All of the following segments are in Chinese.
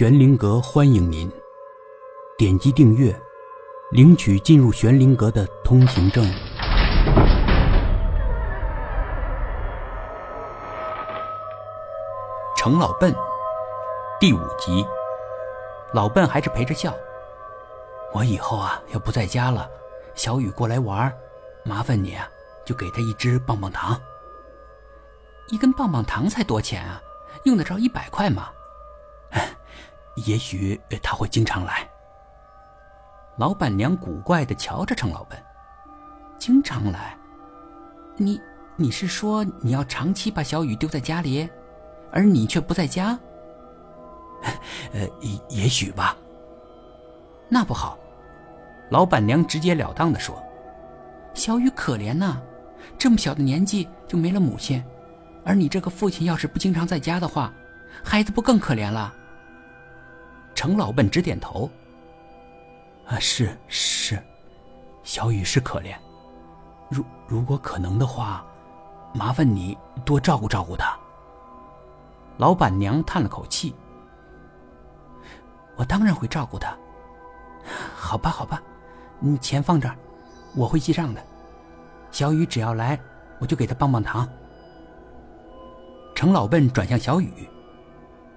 玄灵阁欢迎您，点击订阅，领取进入玄灵阁的通行证。程老笨，第五集。老笨还是陪着笑。我以后啊，要不在家了，小雨过来玩，麻烦你啊，就给他一支棒棒糖。一根棒棒糖才多钱啊？用得着一百块吗？也许他会经常来。老板娘古怪的瞧着程老笨，经常来？你你是说你要长期把小雨丢在家里，而你却不在家？呃，也许吧。那不好。老板娘直截了当的说：“小雨可怜呐，这么小的年纪就没了母亲，而你这个父亲要是不经常在家的话，孩子不更可怜了？”程老笨直点头。啊，是是，小雨是可怜。如如果可能的话，麻烦你多照顾照顾他。老板娘叹了口气。我当然会照顾他。好吧，好吧，你钱放这儿，我会记账的。小雨只要来，我就给他棒棒糖。程老笨转向小雨，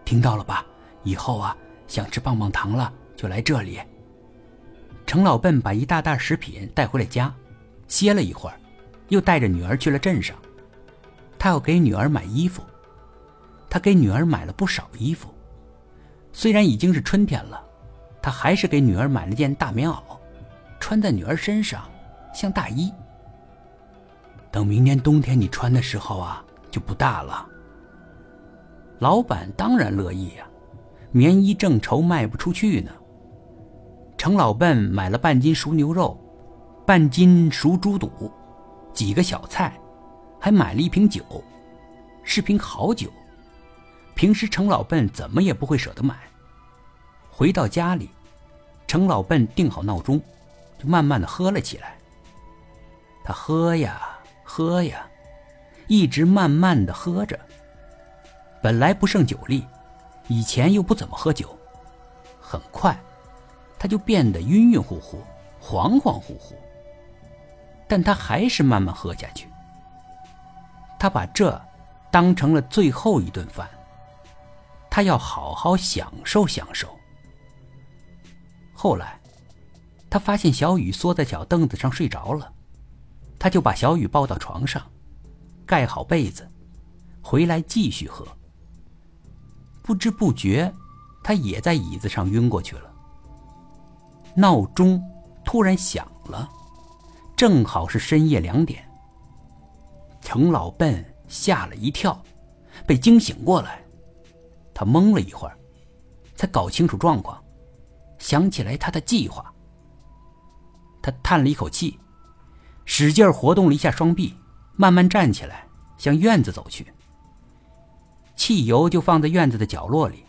听到了吧？以后啊。想吃棒棒糖了，就来这里。程老笨把一大袋食品带回了家，歇了一会儿，又带着女儿去了镇上。他要给女儿买衣服，他给女儿买了不少衣服。虽然已经是春天了，他还是给女儿买了件大棉袄，穿在女儿身上像大衣。等明年冬天你穿的时候啊，就不大了。老板当然乐意呀。棉衣正愁卖不出去呢。程老笨买了半斤熟牛肉，半斤熟猪肚，几个小菜，还买了一瓶酒，是瓶好酒。平时程老笨怎么也不会舍得买。回到家里，程老笨定好闹钟，就慢慢的喝了起来。他喝呀喝呀，一直慢慢的喝着。本来不胜酒力。以前又不怎么喝酒，很快，他就变得晕晕乎乎、恍恍惚惚。但他还是慢慢喝下去。他把这当成了最后一顿饭，他要好好享受享受。后来，他发现小雨缩在小凳子上睡着了，他就把小雨抱到床上，盖好被子，回来继续喝。不知不觉，他也在椅子上晕过去了。闹钟突然响了，正好是深夜两点。程老笨吓了一跳，被惊醒过来。他懵了一会儿，才搞清楚状况，想起来他的计划。他叹了一口气，使劲活动了一下双臂，慢慢站起来，向院子走去。汽油就放在院子的角落里。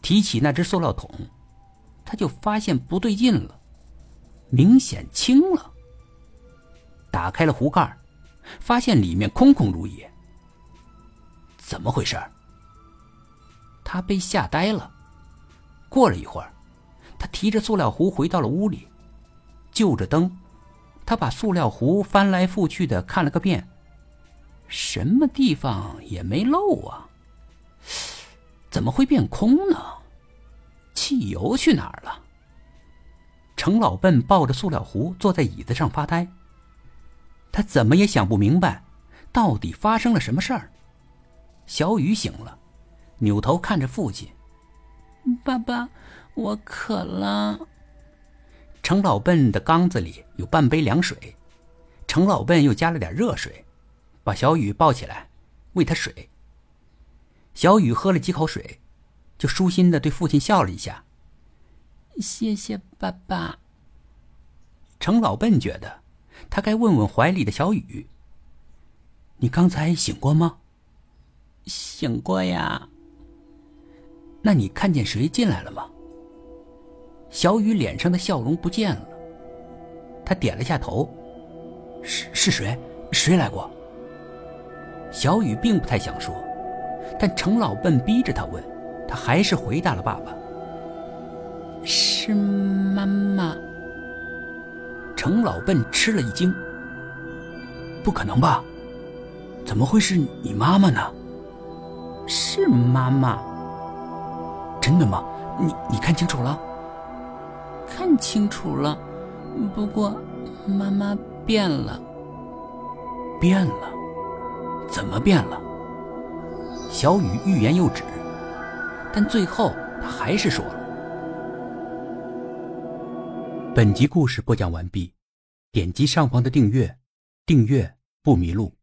提起那只塑料桶，他就发现不对劲了，明显轻了。打开了壶盖，发现里面空空如也。怎么回事？他被吓呆了。过了一会儿，他提着塑料壶回到了屋里，就着灯，他把塑料壶翻来覆去的看了个遍。什么地方也没漏啊！怎么会变空呢？汽油去哪儿了？程老笨抱着塑料壶坐在椅子上发呆。他怎么也想不明白，到底发生了什么事儿。小雨醒了，扭头看着父亲：“爸爸，我渴了。”程老笨的缸子里有半杯凉水，程老笨又加了点热水。把小雨抱起来，喂他水。小雨喝了几口水，就舒心的对父亲笑了一下。谢谢爸爸。程老笨觉得，他该问问怀里的小雨：“你刚才醒过吗？”“醒过呀。”“那你看见谁进来了吗？”小雨脸上的笑容不见了，他点了下头：“是是谁？谁来过？”小雨并不太想说，但程老笨逼着他问，他还是回答了爸爸：“是妈妈。”程老笨吃了一惊：“不可能吧？怎么会是你妈妈呢？”“是妈妈。”“真的吗？你你看清楚了？”“看清楚了，不过妈妈变了。”“变了？怎么变了？”小雨欲言又止，但最后他还是说了：“本集故事播讲完毕，点击上方的订阅，订阅不迷路。”